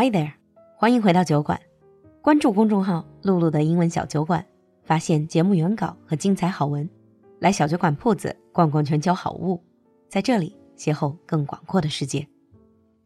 Hi there，欢迎回到酒馆。关注公众号“露露的英文小酒馆”，发现节目原稿和精彩好文。来小酒馆铺子逛逛全球好物，在这里邂逅更广阔的世界。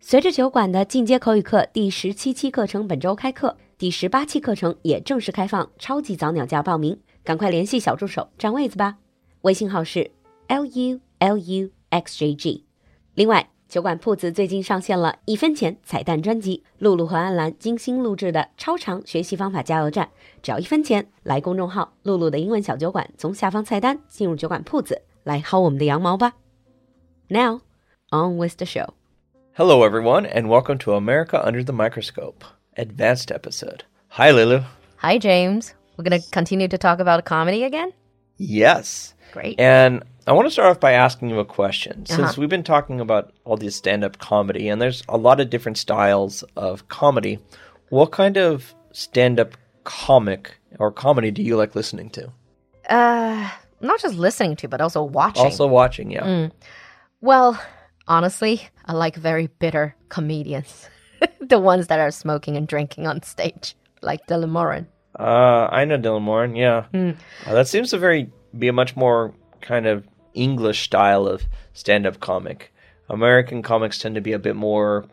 随着酒馆的进阶口语课第十七期课程本周开课，第十八期课程也正式开放超级早鸟价报名，赶快联系小助手占位子吧。微信号是 l u l u x j g。另外，酒馆铺子最近上线了一分钱彩蛋专辑，露露和安澜精心录制的超长学习方法加油站，只要一分钱，来公众号“露露的英文小酒馆”，从下方菜单进入酒馆铺子，来薅我们的羊毛吧。Now on with the show. Hello, everyone, and welcome to America Under the Microscope, advanced episode. Hi, Lulu. Hi, James. We're going to continue to talk about comedy again? Yes. Great. And I want to start off by asking you a question. Since we've been talking about all these stand up comedy, and there's a lot of different styles of comedy, what kind of stand up comic or comedy do you like listening to? Uh, not just listening to, but also watching. Also watching, yeah. well, honestly, I like very bitter comedians. the ones that are smoking and drinking on stage, like Dylan Moran. Uh, I know Dylan Moran, yeah. Uh, that seems to very be a much more kind of English style of stand up comic. American comics tend to be a bit more,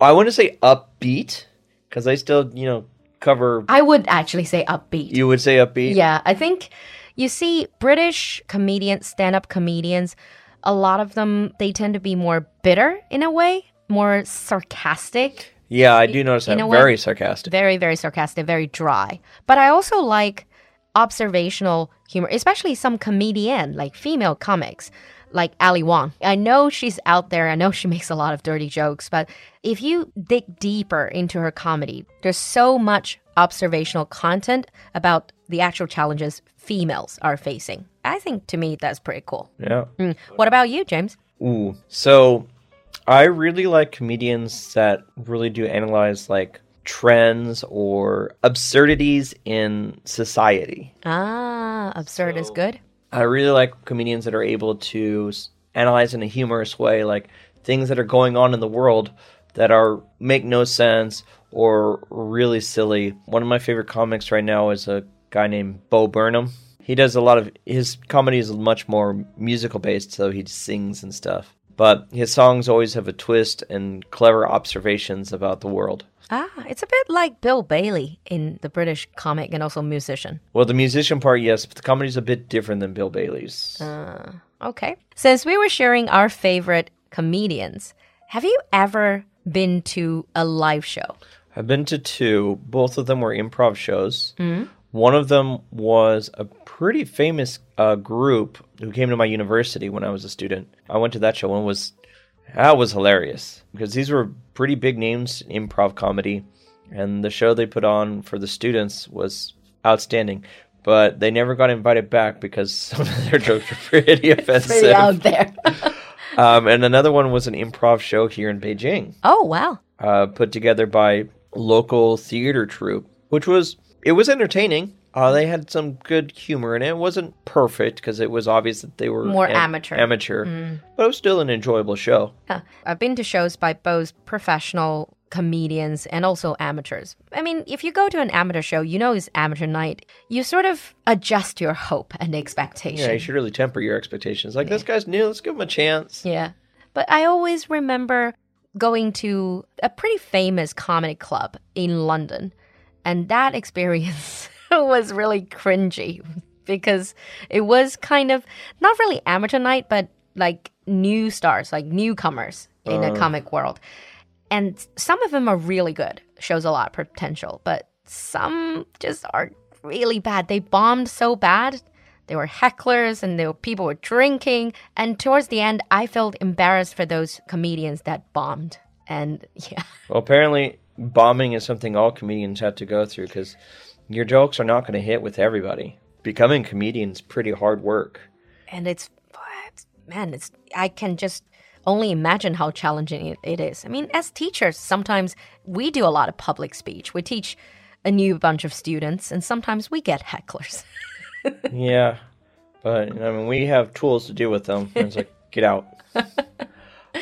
I wouldn't say upbeat, because they still, you know, cover, I would actually say upbeat. you would say upbeat. Yeah, I think you see British comedians, stand up comedians, a lot of them, they tend to be more bitter in a way, more sarcastic. Yeah, I do notice that. Very sarcastic. Very, very sarcastic, very dry. But I also like observational humor, especially some comedian, like female comics, like Ali Wong. I know she's out there. I know she makes a lot of dirty jokes, but if you dig deeper into her comedy, there's so much observational content about the actual challenges females are facing. I think to me that's pretty cool. Yeah. Mm. What about you, James? Ooh. So I really like comedians that really do analyze like trends or absurdities in society. Ah, absurd is good. I really like comedians that are able to analyze in a humorous way, like things that are going on in the world that are make no sense or really silly. One of my favorite comics right now is a guy named Bo Burnham. He does a lot of his comedy is much more musical based, so he sings and stuff. But his songs always have a twist and clever observations about the world. Ah, it's a bit like Bill Bailey in the British comic and also musician. Well, the musician part, yes, but the comedy's a bit different than Bill Bailey's. Okay. Since we were sharing our favorite comedians, have you ever been to a live show? I've been to two. Both of them were improv shows. One of them was a pretty famous uh, group who came to my university when I was a student. I went to that show and it was that was hilarious because these were pretty big names in improv comedy, and the show they put on for the students was outstanding. But they never got invited back because some of their jokes were pretty offensive. Pretty out there. Um, and another one was an improv show here in Beijing oh, wow. uh, put together by local theater troupe, which was it was entertaining. Uh, they had some good humor in it. It wasn't perfect because it was obvious that they were More am- amateur. Amateur, but it was still an enjoyable show. Huh. I've been to shows by both professional comedians and also amateurs. I mean, if you go to an amateur show, you know it's amateur night. You sort of adjust your hope and expectation. Yeah, you should really temper your expectations. Like this guy's new, let's give him a chance. Yeah. But I always remember going to a pretty famous comedy club in London. And that experience was really cringy because it was kind of not really amateur night, but like new stars, like newcomers in the uh. comic world. And some of them are really good, shows a lot of potential, but some just are really bad. They bombed so bad. There were hecklers and were people were drinking. And towards the end, I felt embarrassed for those comedians that bombed. And yeah, Well, apparently, bombing is something all comedians have to go through because your jokes are not going to hit with everybody. Becoming a comedian is pretty hard work. and it's man, it's I can just only imagine how challenging it, it is. I mean, as teachers, sometimes we do a lot of public speech. We teach a new bunch of students, and sometimes we get hecklers. Yeah, but I mean, we have tools to deal with them. It's like, get out.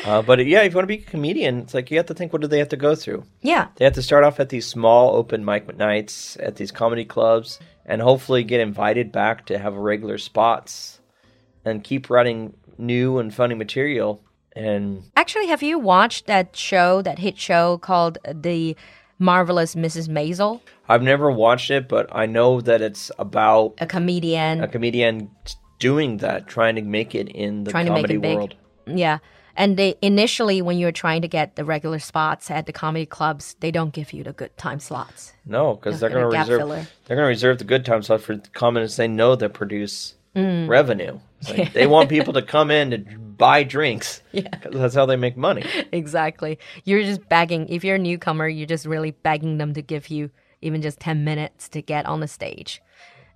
Uh, but yeah, if you want to be a comedian, it's like you have to think what do they have to go through? Yeah. They have to start off at these small open mic nights at these comedy clubs and hopefully get invited back to have regular spots and keep writing new and funny material. And actually, have you watched that show, that hit show called The Marvelous Mrs. Maisel? I've never watched it, but I know that it's about a comedian, a comedian doing that, trying to make it in the trying comedy world. Yeah. And they initially, when you're trying to get the regular spots at the comedy clubs, they don't give you the good time slots. No, because they're going to reserve filler. they're going to reserve the good time slots for comedians they know that produce mm. revenue. Like they want people to come in to buy drinks. Yeah, that's how they make money. Exactly. You're just begging. If you're a newcomer, you're just really begging them to give you even just ten minutes to get on the stage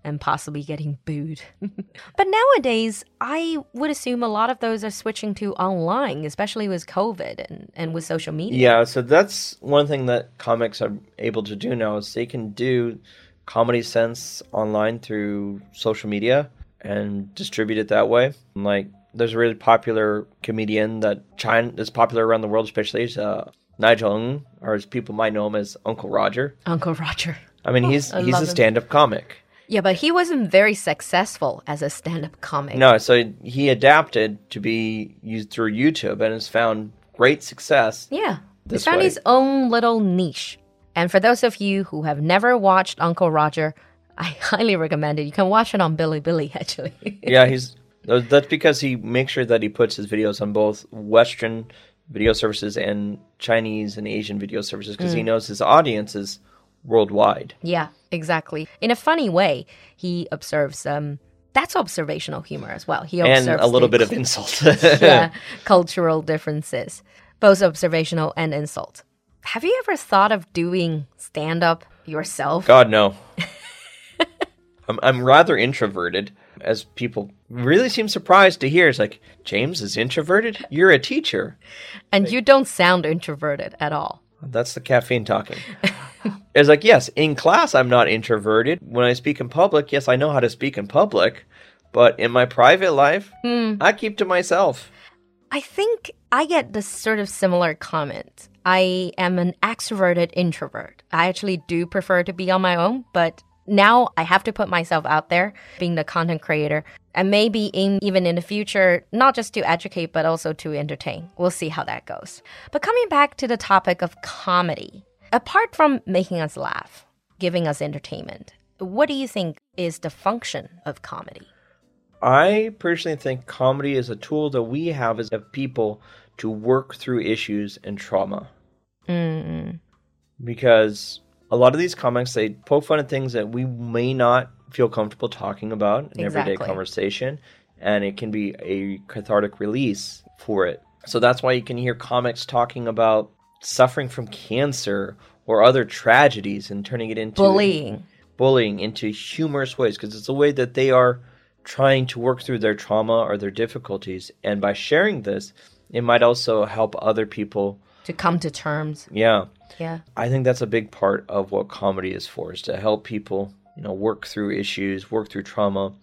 and possibly getting booed. but nowadays, I would assume a lot of those are switching to online, especially with COVID and, and with social media. Yeah, so that's one thing that comics are able to do now is they can do comedy sense online through social media and distribute it that way. Like there's a really popular comedian that China is popular around the world, especially is uh, Nigel Ng, or as people might know him as Uncle Roger. Uncle Roger. I mean, he's oh, he's a stand-up comic. Yeah, but he wasn't very successful as a stand-up comic. No, so he adapted to be used through YouTube and has found great success. Yeah, he's found way. his own little niche. And for those of you who have never watched Uncle Roger, I highly recommend it. You can watch it on Bilibili actually. yeah, he's that's because he makes sure that he puts his videos on both Western video services and Chinese and Asian video services because mm. he knows his audience is worldwide. Yeah, exactly. In a funny way, he observes um that's observational humor as well. He observes and a little bit of insult. yeah, cultural differences, both observational and insult. Have you ever thought of doing stand up yourself? God no. I'm I'm rather introverted, as people really seem surprised to hear. It's like James is introverted. You're a teacher, and you don't sound introverted at all. That's the caffeine talking. it's like, yes, in class, I'm not introverted. When I speak in public, yes, I know how to speak in public. But in my private life, mm. I keep to myself. I think I get this sort of similar comment. I am an extroverted introvert. I actually do prefer to be on my own, but now I have to put myself out there being the content creator and maybe in, even in the future, not just to educate, but also to entertain. We'll see how that goes. But coming back to the topic of comedy, apart from making us laugh, giving us entertainment, what do you think is the function of comedy? I personally think comedy is a tool that we have as people to work through issues and trauma. Mm. Because a lot of these comics they poke fun at things that we may not feel comfortable talking about in exactly. everyday conversation and it can be a cathartic release for it so that's why you can hear comics talking about suffering from cancer or other tragedies and turning it into bullying. bullying into humorous ways because it's a way that they are trying to work through their trauma or their difficulties. And by sharing this it might also help other people to come to terms. Yeah. Yeah. I think that's a big part of what comedy is for, is to help people, you know, work through issues, work through trauma,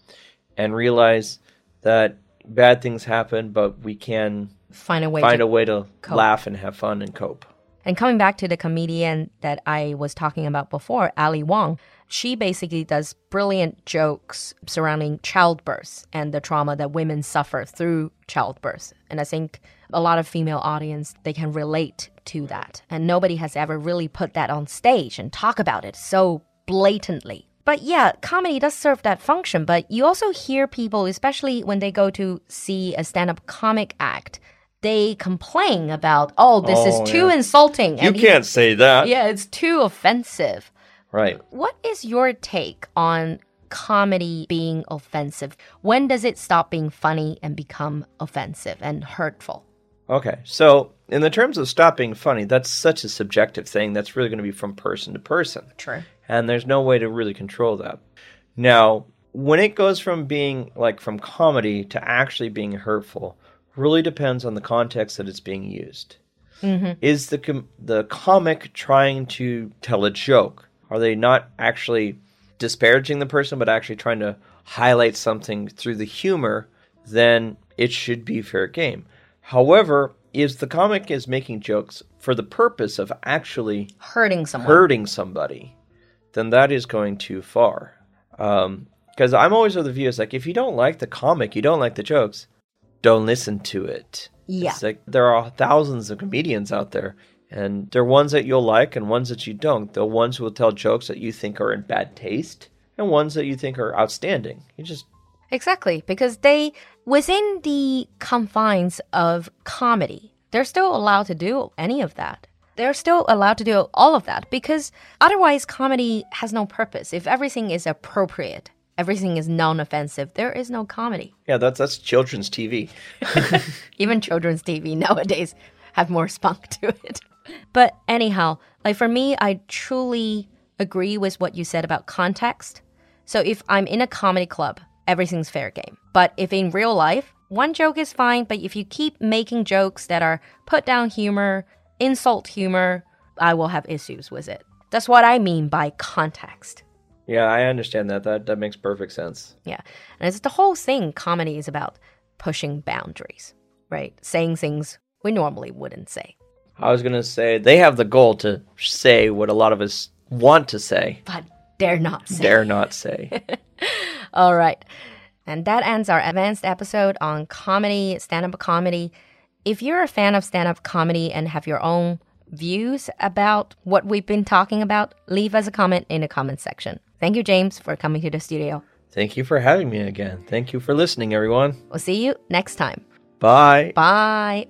and realize that bad things happen, but we can find a way find a way to cope. laugh and have fun and cope. And coming back to the comedian that I was talking about before, Ali Wong, she basically does brilliant jokes surrounding childbirth and the trauma that women suffer through childbirth. And I think a lot of female audience they can relate to that. And nobody has ever really put that on stage and talk about it so blatantly. But yeah, comedy does serve that function, but you also hear people, especially when they go to see a stand up comic act, they complain about, oh, this oh, is too yeah. insulting. You can't say that. Yeah, it's too offensive. Right. What is your take on comedy being offensive? When does it stop being funny and become offensive and hurtful? Okay, so in the terms of stop being funny, that's such a subjective thing. That's really going to be from person to person. True. And there's no way to really control that. Now, when it goes from being like from comedy to actually being hurtful, really depends on the context that it's being used. Mm-hmm. Is the com- the comic trying to tell a joke? Are they not actually disparaging the person, but actually trying to highlight something through the humor? Then it should be fair game. However, if the comic is making jokes for the purpose of actually hurting someone, hurting somebody, then that is going too far. Because um, I'm always of the view is like if you don't like the comic, you don't like the jokes, don't listen to it. Yeah. It's like there are thousands of comedians out there, and there are ones that you'll like and ones that you don't. The ones who will tell jokes that you think are in bad taste, and ones that you think are outstanding. You just Exactly, because they, within the confines of comedy, they're still allowed to do any of that. They're still allowed to do all of that because otherwise, comedy has no purpose. If everything is appropriate, everything is non offensive, there is no comedy. Yeah, that's, that's children's TV. Even children's TV nowadays have more spunk to it. But anyhow, like for me, I truly agree with what you said about context. So if I'm in a comedy club, everything's fair game. But if in real life, one joke is fine, but if you keep making jokes that are put down humor, insult humor, I will have issues with it. That's what I mean by context. Yeah, I understand that. That that makes perfect sense. Yeah. And it's the whole thing comedy is about pushing boundaries, right? Saying things we normally wouldn't say. I was going to say they have the goal to say what a lot of us want to say, but dare not say. Dare not say. All right. And that ends our advanced episode on comedy, stand up comedy. If you're a fan of stand up comedy and have your own views about what we've been talking about, leave us a comment in the comment section. Thank you, James, for coming to the studio. Thank you for having me again. Thank you for listening, everyone. We'll see you next time. Bye. Bye.